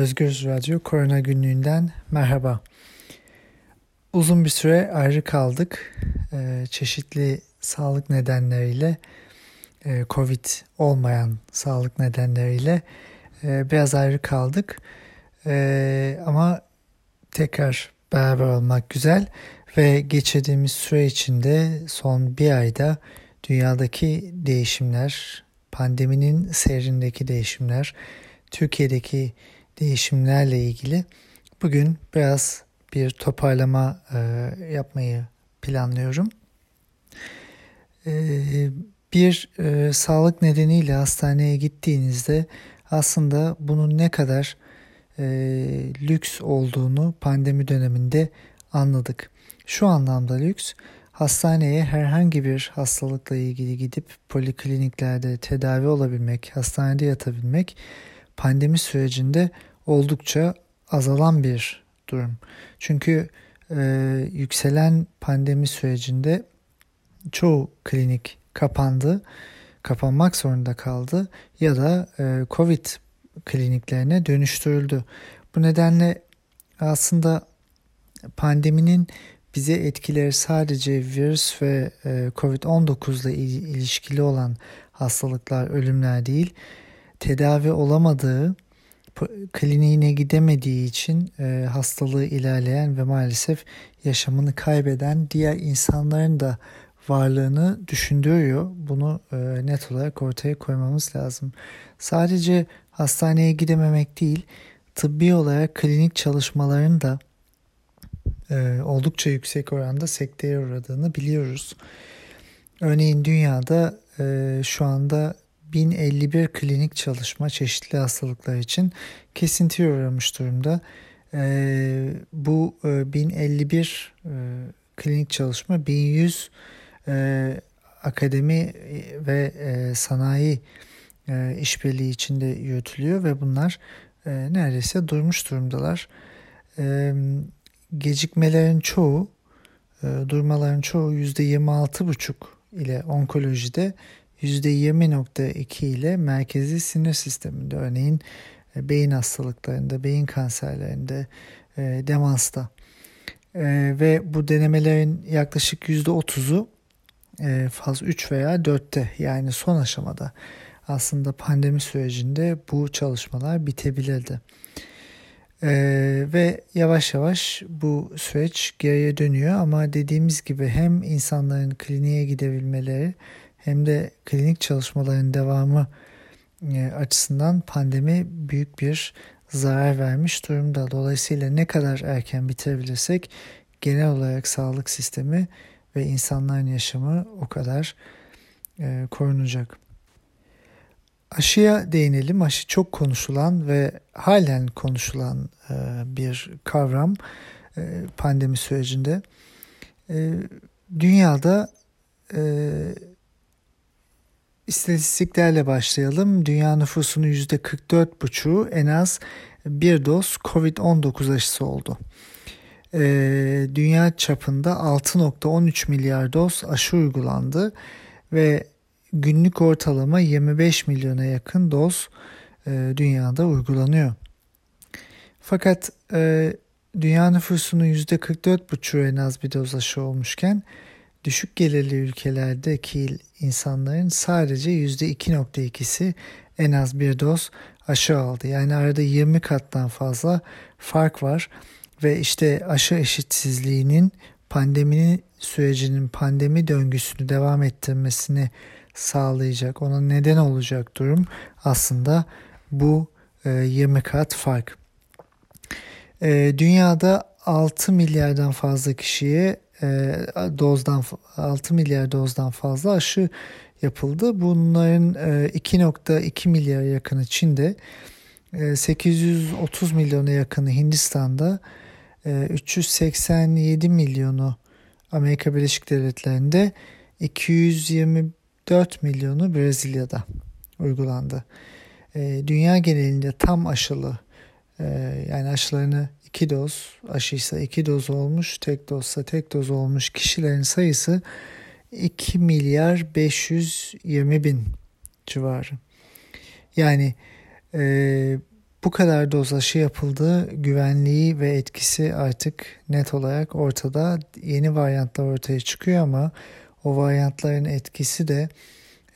Özgür Radyo Korona Günlüğü'nden merhaba. Uzun bir süre ayrı kaldık. Ee, çeşitli sağlık nedenleriyle, e, Covid olmayan sağlık nedenleriyle e, biraz ayrı kaldık. E, ama tekrar beraber olmak güzel ve geçirdiğimiz süre içinde son bir ayda dünyadaki değişimler, pandeminin seyrindeki değişimler, Türkiye'deki değişimlerle ilgili bugün biraz bir toparlama e, yapmayı planlıyorum. E, bir e, sağlık nedeniyle hastaneye gittiğinizde aslında bunun ne kadar e, lüks olduğunu pandemi döneminde anladık. Şu anlamda lüks, hastaneye herhangi bir hastalıkla ilgili gidip polikliniklerde tedavi olabilmek, hastanede yatabilmek pandemi sürecinde oldukça azalan bir durum. Çünkü e, yükselen pandemi sürecinde çoğu klinik kapandı, kapanmak zorunda kaldı ya da e, Covid kliniklerine dönüştürüldü. Bu nedenle aslında pandeminin bize etkileri sadece virüs ve e, Covid-19 ile ilişkili olan hastalıklar, ölümler değil, tedavi olamadığı, kliniğine gidemediği için e, hastalığı ilerleyen ve maalesef yaşamını kaybeden diğer insanların da varlığını düşündürüyor. Bunu e, net olarak ortaya koymamız lazım. Sadece hastaneye gidememek değil, tıbbi olarak klinik çalışmaların da e, oldukça yüksek oranda sekteye uğradığını biliyoruz. Örneğin dünyada e, şu anda 1051 klinik çalışma çeşitli hastalıklar için kesintiye uğramış durumda. E, bu e, 1051 e, klinik çalışma 1100 e, akademi ve e, sanayi e, işbirliği içinde yürütülüyor ve bunlar e, neredeyse durmuş durumdalar. E, gecikmelerin çoğu, e, durmaların çoğu %26,5 ile onkolojide %20.2 ile merkezi sinir sisteminde örneğin e, beyin hastalıklarında, beyin kanserlerinde, e, demansta e, ve bu denemelerin yaklaşık %30'u e, faz 3 veya 4'te yani son aşamada aslında pandemi sürecinde bu çalışmalar bitebilirdi. Ee, ve yavaş yavaş bu süreç geriye dönüyor ama dediğimiz gibi hem insanların kliniğe gidebilmeleri hem de klinik çalışmaların devamı e, açısından pandemi büyük bir zarar vermiş durumda. Dolayısıyla ne kadar erken bitirebilirsek genel olarak sağlık sistemi ve insanların yaşamı o kadar e, korunacak. Aşıya değinelim. Aşı çok konuşulan ve halen konuşulan e, bir kavram pandemi sürecinde. Dünyada İstatistiklerle başlayalım. Dünya nüfusunun %44,5'u en az bir doz COVID-19 aşısı oldu. Ee, dünya çapında 6.13 milyar doz aşı uygulandı ve günlük ortalama 25 milyona yakın doz e, dünyada uygulanıyor. Fakat e, dünya nüfusunun %44,5'u en az bir doz aşı olmuşken düşük gelirli ülkelerdeki insanların sadece %2.2'si en az bir doz aşı aldı. Yani arada 20 kattan fazla fark var ve işte aşı eşitsizliğinin pandeminin sürecinin pandemi döngüsünü devam ettirmesini sağlayacak, ona neden olacak durum aslında bu 20 e, kat fark. E, dünyada 6 milyardan fazla kişiye dozdan 6 milyar dozdan fazla aşı yapıldı. Bunların 2.2 milyar yakını Çin'de, 830 milyona yakını Hindistan'da, 387 milyonu Amerika Birleşik Devletleri'nde, 220 4 milyonu Brezilya'da uygulandı. E, dünya genelinde tam aşılı e, yani aşılarını 2 doz aşıysa 2 doz olmuş tek dozsa tek doz olmuş kişilerin sayısı 2 milyar 520 bin civarı. Yani e, bu kadar doz aşı yapıldığı güvenliği ve etkisi artık net olarak ortada. Yeni varyantlar ortaya çıkıyor ama o varyantların etkisi de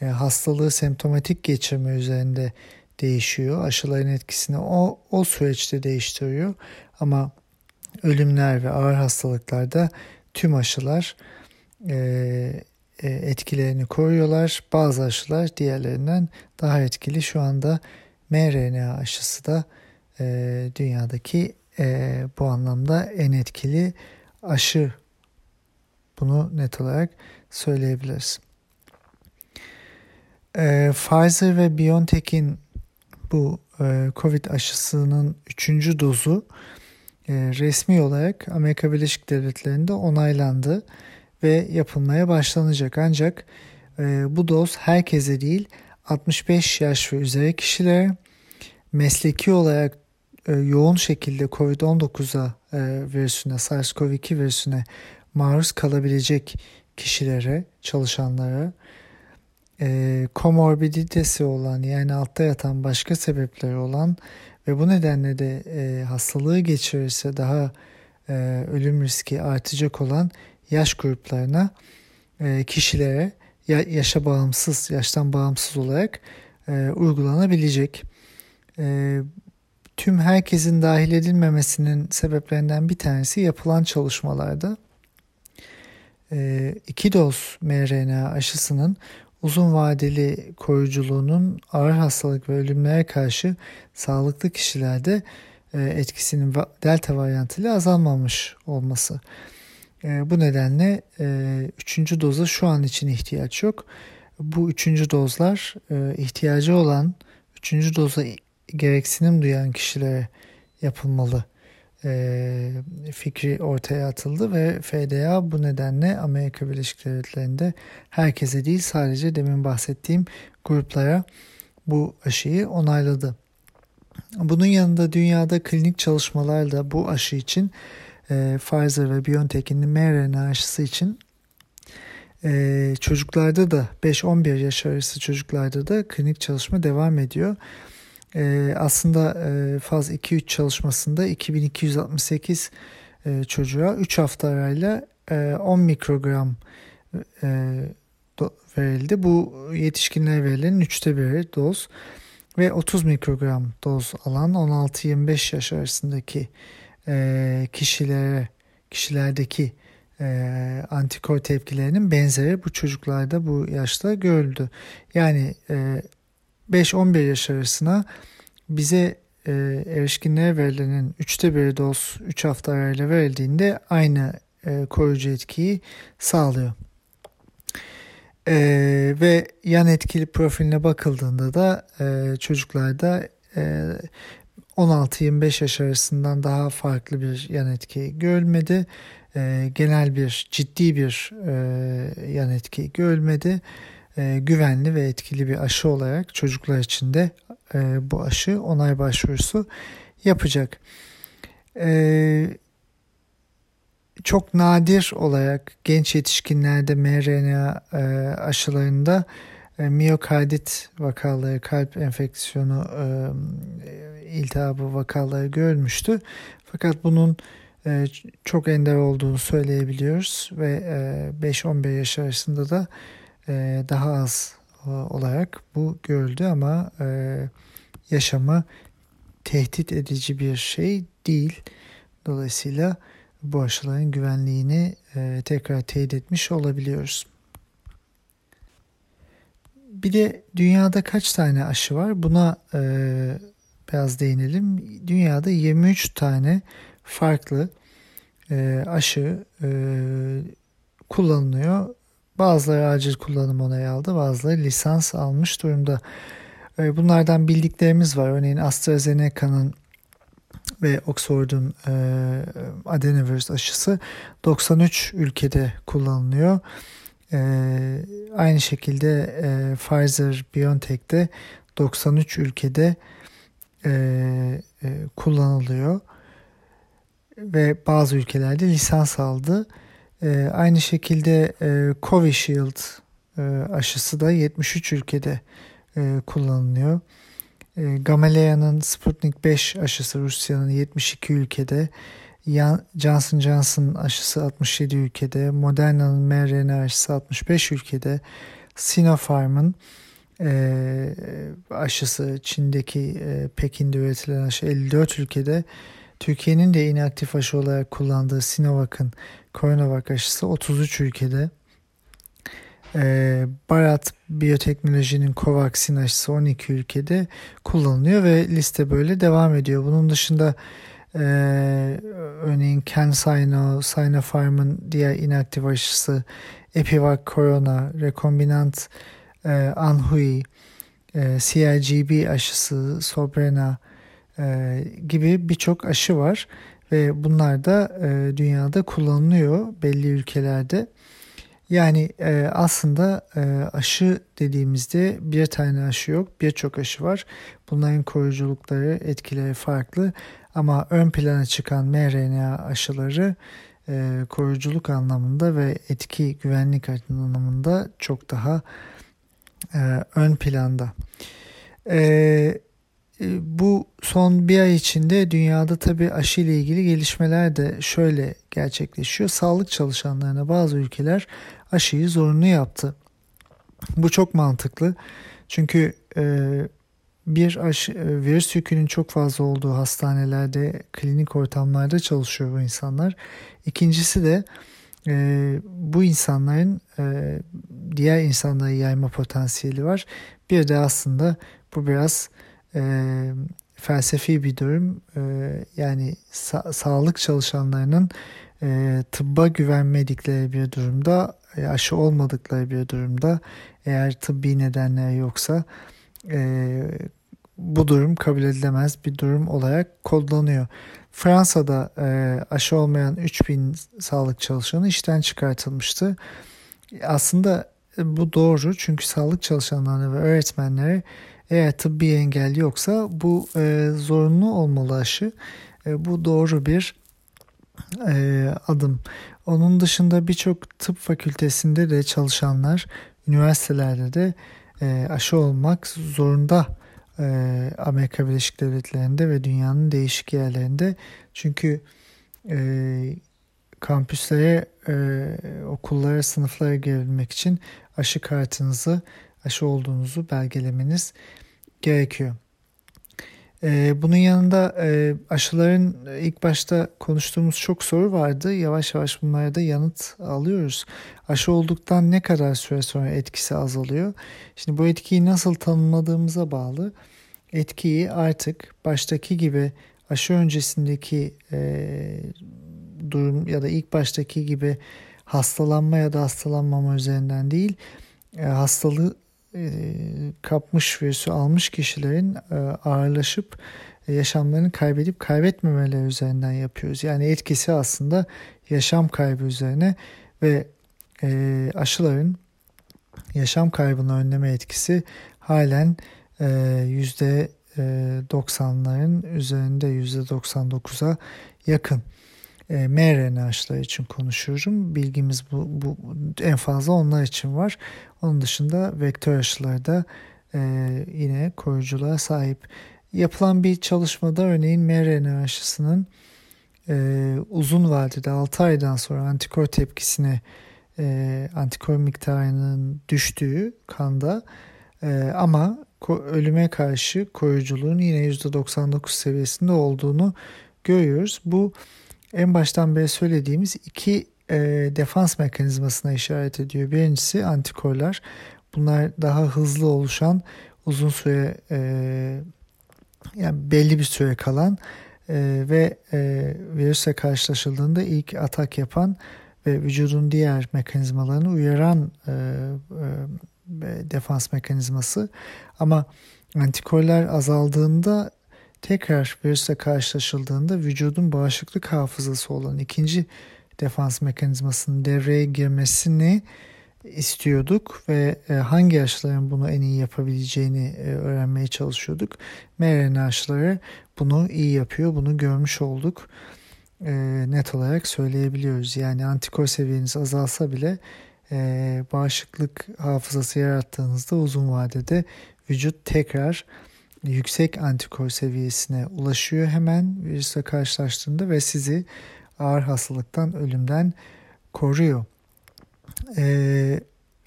e, hastalığı semptomatik geçirme üzerinde değişiyor. Aşıların etkisini o, o süreçte değiştiriyor. Ama ölümler ve ağır hastalıklarda tüm aşılar e, e, etkilerini koruyorlar. Bazı aşılar diğerlerinden daha etkili. Şu anda mRNA aşısı da e, dünyadaki e, bu anlamda en etkili aşı. Bunu net olarak söyleyebiliriz. E, Pfizer ve BioNTech'in bu e, Covid aşısının üçüncü dozu e, resmi olarak Amerika Birleşik Devletleri'nde onaylandı ve yapılmaya başlanacak. Ancak e, bu doz herkese değil 65 yaş ve üzeri kişilere mesleki olarak e, yoğun şekilde COVID-19'a e, virüsüne, SARS-CoV-2 virüsüne maruz kalabilecek kişilere, çalışanlara, e, komorbiditesi olan yani altta yatan başka sebepleri olan ve bu nedenle de e, hastalığı geçirirse daha e, ölüm riski artacak olan yaş gruplarına, e, kişilere ya, yaşa bağımsız, yaştan bağımsız olarak e, uygulanabilecek. E, tüm herkesin dahil edilmemesinin sebeplerinden bir tanesi yapılan çalışmalarda e, iki doz mRNA aşısının uzun vadeli koruyuculuğunun ağır hastalık ve ölümlere karşı sağlıklı kişilerde e, etkisinin delta varyantıyla azalmamış olması. E, bu nedenle e, üçüncü doza şu an için ihtiyaç yok. Bu üçüncü dozlar ihtiyacı olan, üçüncü doza gereksinim duyan kişilere yapılmalı fikri ortaya atıldı ve FDA bu nedenle Amerika Birleşik Devletleri'nde herkese değil sadece demin bahsettiğim gruplara bu aşıyı onayladı. Bunun yanında dünyada klinik çalışmalar da bu aşı için e, Pfizer ve BioNTech'in mRNA aşısı için e, çocuklarda da 5-11 yaş arası çocuklarda da klinik çalışma devam ediyor. E, aslında e, faz 2-3 çalışmasında 2268 e, çocuğa 3 hafta arayla e, 10 mikrogram e, do, verildi. Bu yetişkinlere verilenin 3'te biri doz ve 30 mikrogram doz alan 16-25 yaş arasındaki e, kişilere kişilerdeki e, antikor tepkilerinin benzeri bu çocuklarda bu yaşta görüldü. Yani e, 5-11 yaş arasına bize e, erişkinlere verilenin 3'te 1 doz 3 hafta arayla verildiğinde aynı e, koruyucu etkiyi sağlıyor. E, ve yan etkili profiline bakıldığında da e, çocuklarda e, 16-25 yaş arasından daha farklı bir yan etki görülmedi. E, genel bir ciddi bir e, yan etki görülmedi e, güvenli ve etkili bir aşı olarak çocuklar için de e, bu aşı onay başvurusu yapacak. E, çok nadir olarak genç yetişkinlerde mRNA aşılarında e, miyokardit vakaları, kalp enfeksiyonu, iltihabı vakaları görülmüştü. Fakat bunun çok ender olduğunu söyleyebiliyoruz ve e, 5-11 yaş arasında da e, daha az e, olarak bu görüldü ama e, yaşamı tehdit edici bir şey değil. Dolayısıyla bu aşıların güvenliğini e, tekrar teyit etmiş olabiliyoruz. Bir de dünyada kaç tane aşı var? Buna biraz değinelim. Dünyada 23 tane farklı aşı kullanılıyor Bazıları acil kullanım onayı aldı, bazıları lisans almış durumda. Ee, bunlardan bildiklerimiz var. Örneğin AstraZeneca'nın ve Oxford'un e, adenovirüs aşısı 93 ülkede kullanılıyor. E, aynı şekilde e, Pfizer BioNTech'te 93 ülkede e, e, kullanılıyor ve bazı ülkelerde lisans aldı. E, aynı şekilde e, Covishield e, aşısı da 73 ülkede e, kullanılıyor. E, Gamaleya'nın Sputnik 5 aşısı Rusya'nın 72 ülkede, Johnson Johnson aşısı 67 ülkede, Moderna'nın mRNA aşısı 65 ülkede, Sinopharm'ın e, aşısı Çin'deki e, Pekin'de üretilen aşı 54 ülkede, Türkiye'nin de inaktif aşı olarak kullandığı Sinovac'ın Coronavac aşısı 33 ülkede, e, Barat Biyoteknoloji'nin Covaxin aşısı 12 ülkede kullanılıyor ve liste böyle devam ediyor. Bunun dışında e, örneğin CanSino, Sinopharm'ın diğer inaktif aşısı Epivac Corona, rekombinant e, Anhui, e, CIGB aşısı, Sobrena e, gibi birçok aşı var ve bunlar da e, dünyada kullanılıyor belli ülkelerde. Yani e, aslında e, aşı dediğimizde bir tane aşı yok, birçok aşı var. Bunların koruyuculukları, etkileri farklı ama ön plana çıkan mRNA aşıları e, koruyuculuk anlamında ve etki güvenlik anlamında çok daha e, ön planda. E, bu son bir ay içinde dünyada tabii aşı ile ilgili gelişmeler de şöyle gerçekleşiyor. Sağlık çalışanlarına bazı ülkeler aşıyı zorunlu yaptı. Bu çok mantıklı. Çünkü e, bir aşı, e, virüs yükünün çok fazla olduğu hastanelerde, klinik ortamlarda çalışıyor bu insanlar. İkincisi de e, bu insanların e, diğer insanlara yayma potansiyeli var. Bir de aslında bu biraz e, felsefi bir durum. E, yani sa- sağlık çalışanlarının e, tıbba güvenmedikleri bir durumda, e, aşı olmadıkları bir durumda, eğer tıbbi nedenler yoksa e, bu durum kabul edilemez bir durum olarak kodlanıyor. Fransa'da e, aşı olmayan 3000 sağlık çalışanı işten çıkartılmıştı. Aslında e, bu doğru çünkü sağlık çalışanları ve öğretmenleri eğer tıbbi engel yoksa bu e, zorunlu olmalı aşı. E, bu doğru bir e, adım. Onun dışında birçok tıp fakültesinde de çalışanlar, üniversitelerde de e, aşı olmak zorunda e, Amerika Birleşik Devletleri'nde ve dünyanın değişik yerlerinde. Çünkü e, kampüslere, e, okullara, sınıflara girebilmek için aşı kartınızı aşı olduğunuzu belgelemeniz gerekiyor. Ee, bunun yanında e, aşıların ilk başta konuştuğumuz çok soru vardı. Yavaş yavaş bunlara da yanıt alıyoruz. Aşı olduktan ne kadar süre sonra etkisi azalıyor? Şimdi bu etkiyi nasıl tanımladığımıza bağlı. Etkiyi artık baştaki gibi aşı öncesindeki e, durum ya da ilk baştaki gibi hastalanma ya da hastalanmama üzerinden değil, e, hastalığı e, kapmış virüsü almış kişilerin e, ağırlaşıp e, yaşamlarını kaybedip kaybetmemeleri üzerinden yapıyoruz. Yani etkisi aslında yaşam kaybı üzerine ve aşıların yaşam kaybını önleme etkisi halen yüzde 90'ların üzerinde yüzde 99'a yakın e, mRNA aşıları için konuşuyorum. Bilgimiz bu, bu en fazla onlar için var. Onun dışında vektör aşıları da e, yine koruyuculuğa sahip. Yapılan bir çalışmada örneğin mRNA aşısının e, uzun vadede 6 aydan sonra antikor tepkisine e, antikor miktarının düştüğü kanda e, ama ölüme karşı koruyuculuğun yine %99 seviyesinde olduğunu görüyoruz. Bu en baştan beri söylediğimiz iki e, defans mekanizmasına işaret ediyor. Birincisi antikorlar. Bunlar daha hızlı oluşan, uzun süre e, yani belli bir süre kalan e, ve e, virüsle karşılaşıldığında ilk atak yapan ve vücudun diğer mekanizmalarını uyaran e, e, defans mekanizması. Ama antikorlar azaldığında tekrar virüsle karşılaşıldığında vücudun bağışıklık hafızası olan ikinci defans mekanizmasının devreye girmesini istiyorduk ve e, hangi aşıların bunu en iyi yapabileceğini e, öğrenmeye çalışıyorduk. mRNA aşıları bunu iyi yapıyor. Bunu görmüş olduk. E, net olarak söyleyebiliyoruz. Yani antikor seviyeniz azalsa bile bağışıklık hafızası yarattığınızda uzun vadede vücut tekrar yüksek antikor seviyesine ulaşıyor hemen virüsle karşılaştığında ve sizi ağır hastalıktan, ölümden koruyor. E,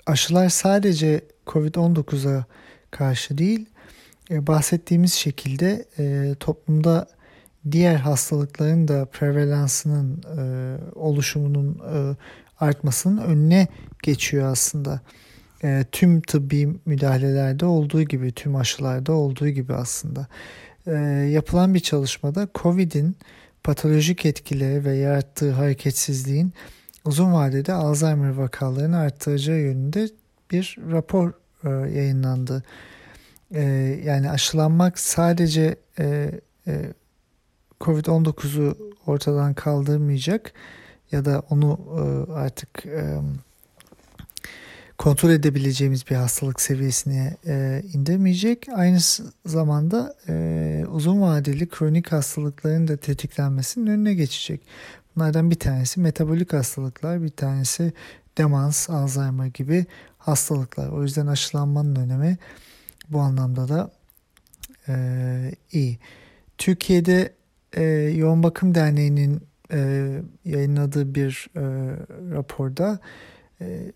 aşılar sadece COVID-19'a karşı değil, e, bahsettiğimiz şekilde e, toplumda diğer hastalıkların da prevalansının e, oluşumunun e, artmasının önüne geçiyor aslında. E, tüm tıbbi müdahalelerde olduğu gibi, tüm aşılarda olduğu gibi aslında. E, yapılan bir çalışmada COVID'in patolojik etkileri ve yarattığı hareketsizliğin uzun vadede Alzheimer vakalarını arttıracağı yönünde bir rapor e, yayınlandı. E, yani aşılanmak sadece e, e, Covid-19'u ortadan kaldırmayacak ya da onu e, artık e, kontrol edebileceğimiz bir hastalık seviyesine e, indirmeyecek. Aynı zamanda e, uzun vadeli kronik hastalıkların da tetiklenmesinin önüne geçecek. Bunlardan bir tanesi metabolik hastalıklar, bir tanesi demans, Alzheimer gibi hastalıklar. O yüzden aşılanmanın önemi bu anlamda da e, iyi. Türkiye'de e, Yoğun Bakım Derneği'nin e, yayınladığı bir e, raporda e,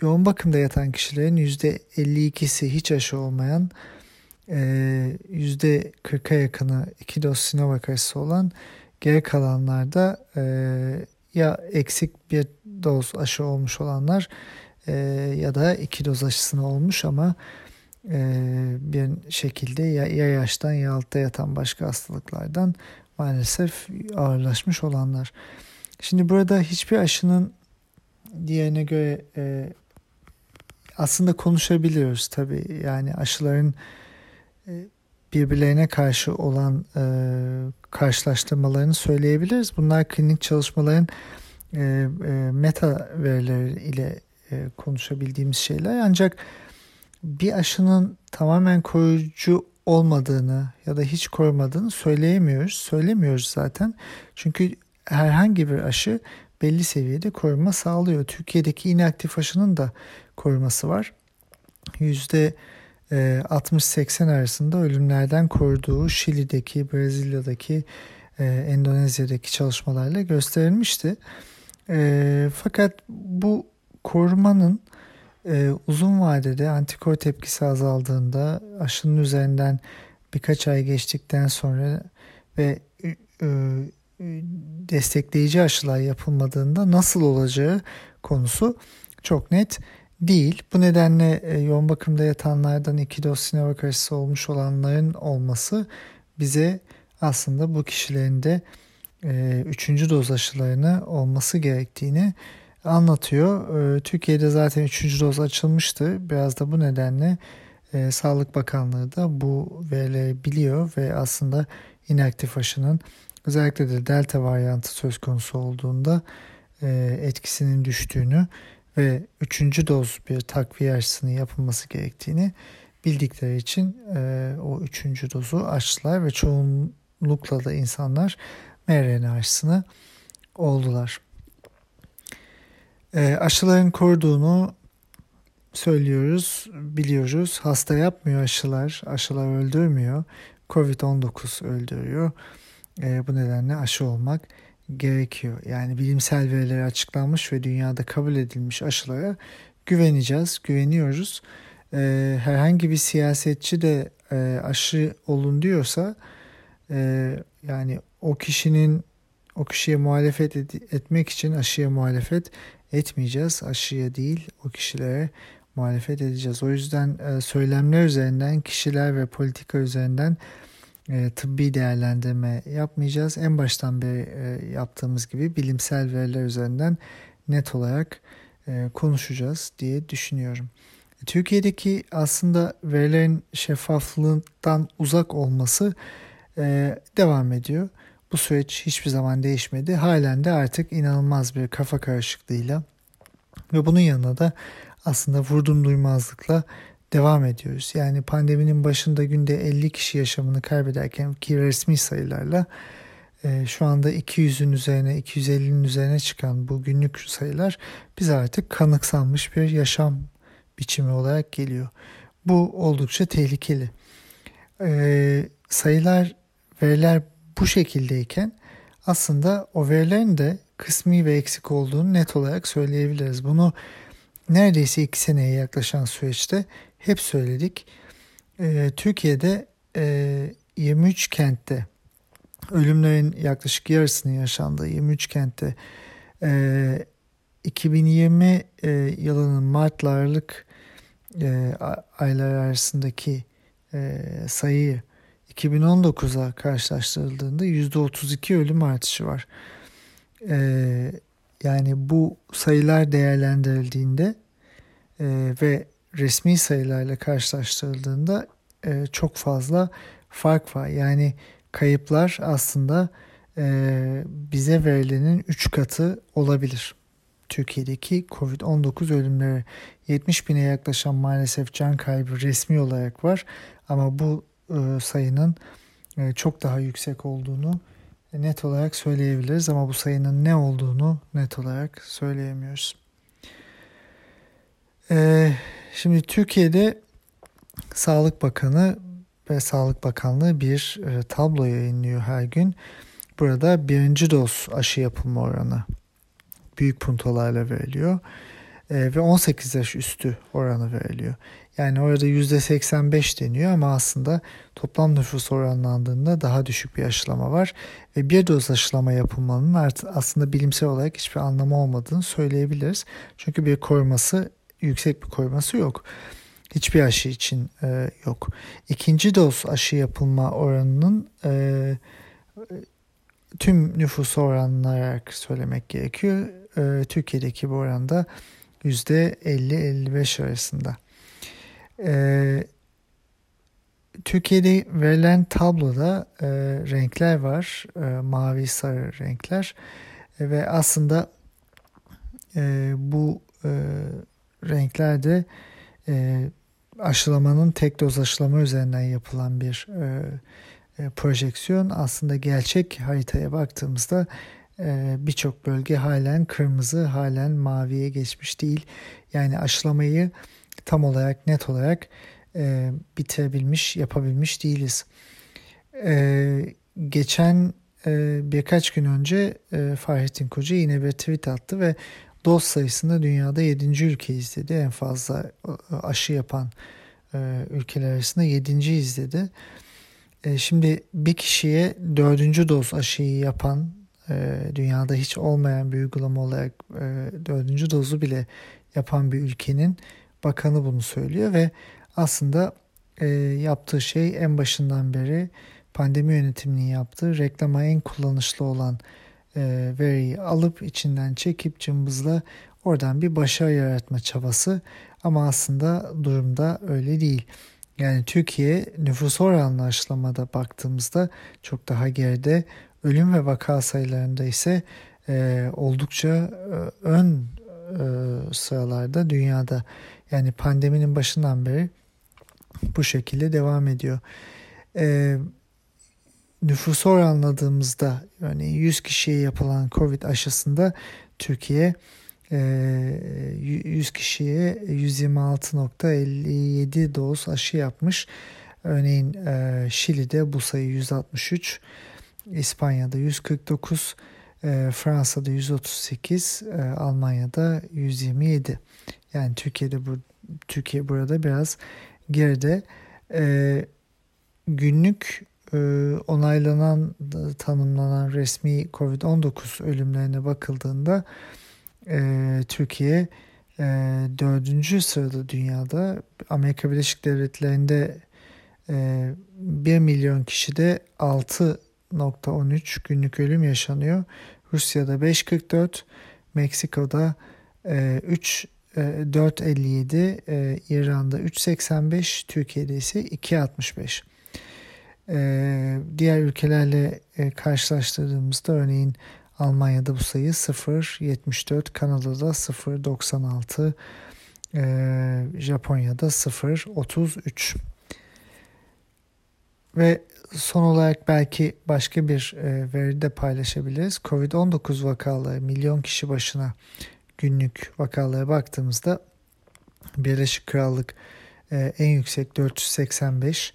yoğun bakımda yatan kişilerin %52'si hiç aşı olmayan e, %40'a yakını iki doz Sinovac aşısı olan geri kalanlarda e, ya eksik bir doz aşı olmuş olanlar e, ya da iki doz aşısını olmuş ama e, bir şekilde ya, ya yaştan ya altta yatan başka hastalıklardan maalesef ağırlaşmış olanlar. Şimdi burada hiçbir aşının diğerine göre e, aslında konuşabiliyoruz tabii. Yani aşıların e, birbirlerine karşı olan e, karşılaştırmalarını söyleyebiliriz. Bunlar klinik çalışmaların e, e, meta verileri ile e, konuşabildiğimiz şeyler. Ancak bir aşının tamamen koruyucu olmadığını ya da hiç korumadığını söyleyemiyoruz. Söylemiyoruz zaten. Çünkü herhangi bir aşı belli seviyede koruma sağlıyor. Türkiye'deki inaktif aşının da koruması var. Yüzde 60-80 e, arasında ölümlerden koruduğu Şili'deki, Brezilya'daki, e, Endonezya'daki çalışmalarla gösterilmişti. E, fakat bu korumanın uzun vadede antikor tepkisi azaldığında aşının üzerinden birkaç ay geçtikten sonra ve destekleyici aşılar yapılmadığında nasıl olacağı konusu çok net değil. Bu nedenle e, yoğun bakımda yatanlardan iki doz Sinovac aşısı olmuş olanların olması bize aslında bu kişilerin de e, üçüncü doz aşılarını olması gerektiğini anlatıyor. E, Türkiye'de zaten üçüncü doz açılmıştı. Biraz da bu nedenle e, Sağlık Bakanlığı da bu verileri biliyor ve aslında inaktif aşının özellikle de delta varyantı söz konusu olduğunda e, etkisinin düştüğünü ve üçüncü doz bir takviye aşısının yapılması gerektiğini bildikleri için e, o üçüncü dozu açtılar ve çoğunlukla da insanlar mRNA aşısını oldular. E, aşıların koruduğunu söylüyoruz, biliyoruz. Hasta yapmıyor aşılar, aşılar öldürmüyor. Covid-19 öldürüyor. E, bu nedenle aşı olmak gerekiyor. Yani bilimsel veriler açıklanmış ve dünyada kabul edilmiş aşılara güveneceğiz, güveniyoruz. Ee, herhangi bir siyasetçi de e, aşı olun diyorsa e, yani o kişinin o kişiye muhalefet ed- etmek için aşıya muhalefet etmeyeceğiz. Aşıya değil o kişilere muhalefet edeceğiz. O yüzden e, söylemler üzerinden, kişiler ve politika üzerinden e, tıbbi değerlendirme yapmayacağız. En baştan beri e, yaptığımız gibi bilimsel veriler üzerinden net olarak e, konuşacağız diye düşünüyorum. Türkiye'deki aslında verilerin şeffaflığından uzak olması e, devam ediyor. Bu süreç hiçbir zaman değişmedi. Halen de artık inanılmaz bir kafa karışıklığıyla ve bunun yanında da aslında vurdum duymazlıkla devam ediyoruz. Yani pandeminin başında günde 50 kişi yaşamını kaybederken ki resmi sayılarla e, şu anda 200'ün üzerine 250'nin üzerine çıkan bu günlük sayılar bize artık kanıksanmış bir yaşam biçimi olarak geliyor. Bu oldukça tehlikeli. e, sayılar, veriler bu şekildeyken aslında o verilerin de kısmi ve eksik olduğunu net olarak söyleyebiliriz. Bunu neredeyse iki seneye yaklaşan süreçte hep söyledik. E, Türkiye'de e, 23 kentte ölümlerin yaklaşık yarısının yaşandığı 23 kentte e, 2020 e, yılının Mart'la Aralık e, aylar arasındaki e, sayıyı 2019'a karşılaştırıldığında %32 ölüm artışı var. E, yani bu sayılar değerlendirildiğinde e, ve resmi sayılarla karşılaştırıldığında e, çok fazla fark var. Yani kayıplar aslında e, bize verilenin 3 katı olabilir. Türkiye'deki Covid-19 ölümleri 70 bine yaklaşan maalesef can kaybı resmi olarak var. Ama bu e, sayının e, çok daha yüksek olduğunu net olarak söyleyebiliriz. Ama bu sayının ne olduğunu net olarak söyleyemiyoruz. E, şimdi Türkiye'de Sağlık Bakanı ve Sağlık Bakanlığı bir e, tablo yayınlıyor her gün. Burada birinci doz aşı yapılma oranı büyük puntolarla veriliyor. E, ve 18 yaş üstü oranı veriliyor. Yani orada %85 deniyor ama aslında toplam nüfus oranlandığında daha düşük bir aşılama var. Ve bir doz aşılama yapılmanın aslında bilimsel olarak hiçbir anlamı olmadığını söyleyebiliriz. Çünkü bir koruması, yüksek bir koruması yok. Hiçbir aşı için e, yok. İkinci doz aşı yapılma oranının e, tüm nüfusu oranlayarak söylemek gerekiyor. E, Türkiye'deki bu oranda %50-55 arasında. E, Türkiye'de verilen tabloda e, renkler var. E, mavi sarı renkler. E, ve aslında e, bu e, renklerde e, aşılamanın tek doz aşılama üzerinden yapılan bir e, e, projeksiyon. Aslında gerçek haritaya baktığımızda e, birçok bölge halen kırmızı, halen maviye geçmiş değil. Yani aşılamayı tam olarak net olarak e, bitirebilmiş, yapabilmiş değiliz. E, geçen e, birkaç gün önce e, Fahrettin Koca yine bir tweet attı ve doz sayısında dünyada 7. ülkeyiz dedi. En fazla e, aşı yapan e, ülkeler arasında 7. izledi. E, şimdi bir kişiye 4. doz aşıyı yapan dünyada hiç olmayan bir uygulama olarak 4. dozu bile yapan bir ülkenin bakanı bunu söylüyor ve aslında yaptığı şey en başından beri pandemi yönetiminin yaptığı reklama en kullanışlı olan e, veriyi alıp içinden çekip cımbızla oradan bir başarı yaratma çabası ama aslında durumda öyle değil. Yani Türkiye nüfus oranlı aşılamada baktığımızda çok daha geride. Ölüm ve vaka sayılarında ise e, oldukça e, ön e, sıralarda dünyada. Yani pandeminin başından beri bu şekilde devam ediyor. E, nüfusu oranladığımızda yani 100 kişiye yapılan Covid aşısında Türkiye 100 ee, kişiye 126.57 doz aşı yapmış. Örneğin e, Şili'de bu sayı 163, İspanya'da 149, e, Fransa'da 138, e, Almanya'da 127. Yani Türkiye'de bu Türkiye burada biraz geride. Günlük onaylanan, tanımlanan resmi COVID-19 ölümlerine bakıldığında e, Türkiye e, dördüncü sırada dünyada. Amerika Birleşik Devletleri'nde e, 1 milyon kişide 6.13 günlük ölüm yaşanıyor. Rusya'da 5.44, Meksiko'da e, 3 e, 4.57, e, İran'da 3.85, Türkiye'de ise 2.65. E, diğer ülkelerle e, karşılaştırdığımızda örneğin Almanya'da bu sayı 0.74, Kanada'da 0.96, e, Japonya'da 0.33. Ve son olarak belki başka bir e, veri de paylaşabiliriz. Covid-19 vakaları milyon kişi başına günlük vakalara baktığımızda Birleşik Krallık e, en yüksek 485,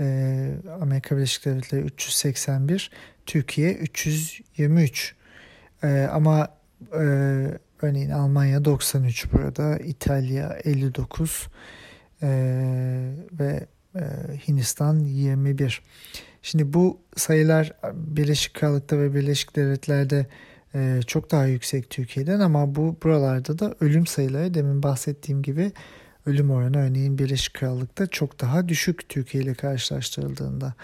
e, Amerika Birleşik Devletleri 381, Türkiye 323. E, ama e, örneğin Almanya 93 burada, İtalya 59 e, ve e, Hindistan 21. Şimdi bu sayılar Birleşik Krallık'ta ve Birleşik Devletler'de e, çok daha yüksek Türkiye'den ama bu buralarda da ölüm sayıları demin bahsettiğim gibi ölüm oranı örneğin Birleşik Krallık'ta çok daha düşük Türkiye ile karşılaştırıldığında.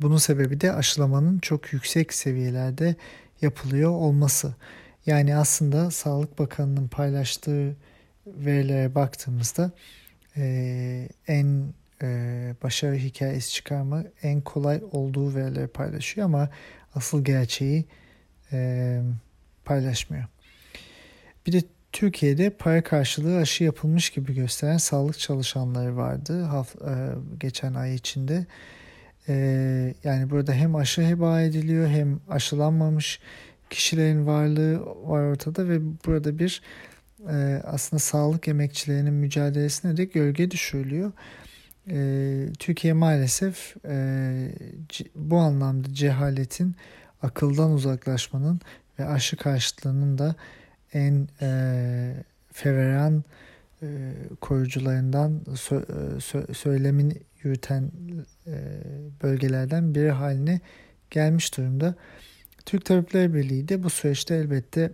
Bunun sebebi de aşılamanın çok yüksek seviyelerde yapılıyor olması. Yani aslında Sağlık Bakanı'nın paylaştığı verilere baktığımızda e, en e, başarı hikayesi çıkarma en kolay olduğu verileri paylaşıyor ama asıl gerçeği e, paylaşmıyor. Bir de Türkiye'de para karşılığı aşı yapılmış gibi gösteren sağlık çalışanları vardı haf, e, geçen ay içinde. E, yani burada hem aşı heba ediliyor hem aşılanmamış kişilerin varlığı var ortada ve burada bir e, aslında sağlık emekçilerinin mücadelesine de gölge düşürülüyor. Türkiye maalesef bu anlamda cehaletin, akıldan uzaklaşmanın ve aşı karşıtlığının da en e, feveran e, koyucularından sö, sö, söylemin yürüten e, bölgelerden biri haline gelmiş durumda. Türk Tabipler Birliği de bu süreçte elbette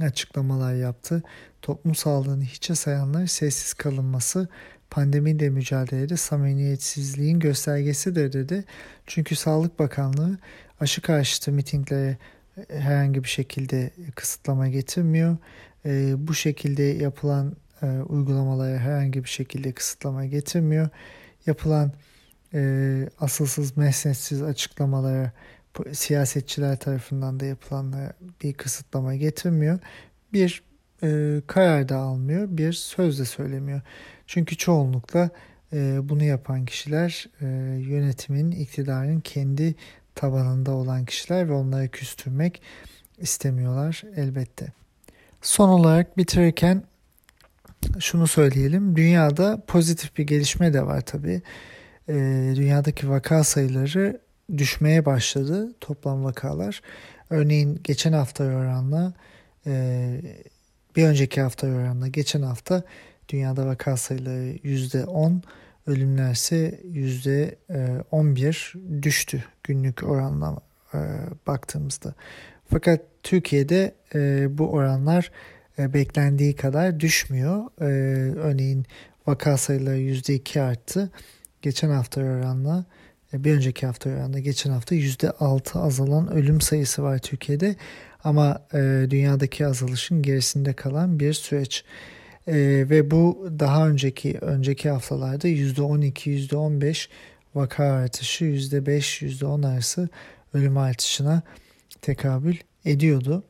açıklamalar yaptı. Toplum sağlığını hiçe sayanlar sessiz kalınması pandemiyle mücadelede samimiyetsizliğin göstergesidir dedi. Çünkü Sağlık Bakanlığı aşı karşıtı mitinglere herhangi bir şekilde kısıtlama getirmiyor. E, bu şekilde yapılan e, uygulamalara herhangi bir şekilde kısıtlama getirmiyor. Yapılan e, asılsız mesnetsiz açıklamalara siyasetçiler tarafından da yapılanlara bir kısıtlama getirmiyor. Bir e, karar da almıyor, bir söz de söylemiyor. Çünkü çoğunlukla e, bunu yapan kişiler e, yönetimin, iktidarın kendi tabanında olan kişiler ve onları küstürmek istemiyorlar elbette. Son olarak bitirirken şunu söyleyelim. Dünyada pozitif bir gelişme de var tabii. E, dünyadaki vaka sayıları düşmeye başladı toplam vakalar. Örneğin geçen hafta oranla e, bir önceki hafta oranla geçen hafta dünyada vaka sayıları %10, ölümler ise %11 düştü günlük oranla e, baktığımızda. Fakat Türkiye'de e, bu oranlar e, beklendiği kadar düşmüyor. Örneğin vaka sayıları %2 arttı. Geçen hafta oranla bir önceki hafta oranla geçen hafta %6 azalan ölüm sayısı var Türkiye'de. Ama dünyadaki azalışın gerisinde kalan bir süreç. E, ve bu daha önceki önceki haftalarda %12, %15 vaka artışı, %5, %10 arası ölüm artışına tekabül ediyordu.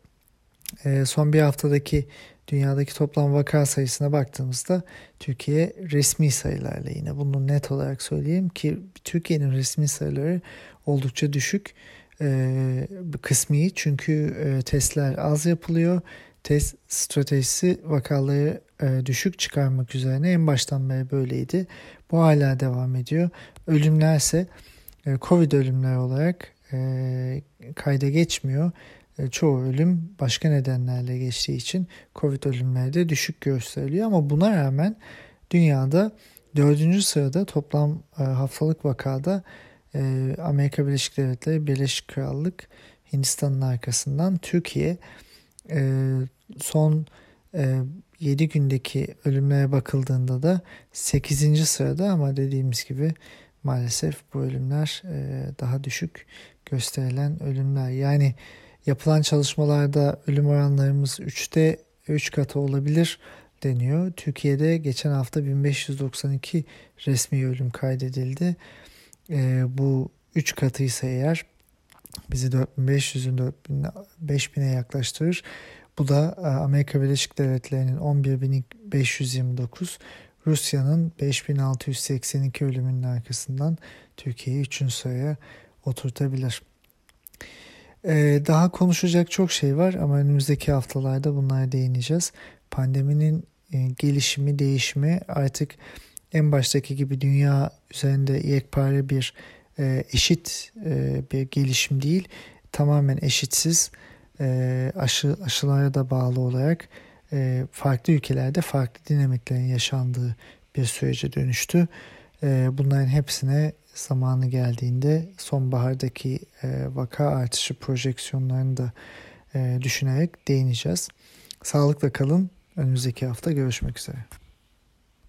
E, son bir haftadaki dünyadaki toplam vaka sayısına baktığımızda Türkiye resmi sayılarla yine bunu net olarak söyleyeyim ki Türkiye'nin resmi sayıları oldukça düşük. E, kısmi çünkü e, testler az yapılıyor. Test stratejisi vakaları e, düşük çıkarmak üzerine en baştan beri böyleydi. Bu hala devam ediyor. Ölümler ise e, Covid ölümler olarak e, kayda geçmiyor. E, çoğu ölüm başka nedenlerle geçtiği için Covid ölümleri de düşük gösteriliyor. Ama buna rağmen dünyada dördüncü sırada toplam e, haftalık vakada e, Amerika Birleşik Devletleri, Birleşik Krallık, Hindistan'ın arkasından Türkiye son 7 gündeki ölümlere bakıldığında da 8. sırada ama dediğimiz gibi maalesef bu ölümler e, daha düşük gösterilen ölümler. Yani yapılan çalışmalarda ölüm oranlarımız 3'te 3 katı olabilir deniyor. Türkiye'de geçen hafta 1592 resmi ölüm kaydedildi. E, bu 3 katıysa eğer bizi 4500'ün 5000'e yaklaştırır. Bu da e, Amerika Birleşik Devletleri'nin 11.529, Rusya'nın 5682 ölümünün arkasından Türkiye'yi 3. sıraya oturtabilir. E, daha konuşacak çok şey var ama önümüzdeki haftalarda bunlara değineceğiz. Pandeminin e, gelişimi, değişimi artık en baştaki gibi dünya üzerinde yekpare bir eşit bir gelişim değil. Tamamen eşitsiz e, aşı aşılara da bağlı olarak e, farklı ülkelerde farklı dinamiklerin yaşandığı bir sürece dönüştü. E, bunların hepsine zamanı geldiğinde sonbahardaki e, vaka artışı projeksiyonlarını da e, düşünerek değineceğiz. Sağlıkla kalın. Önümüzdeki hafta görüşmek üzere.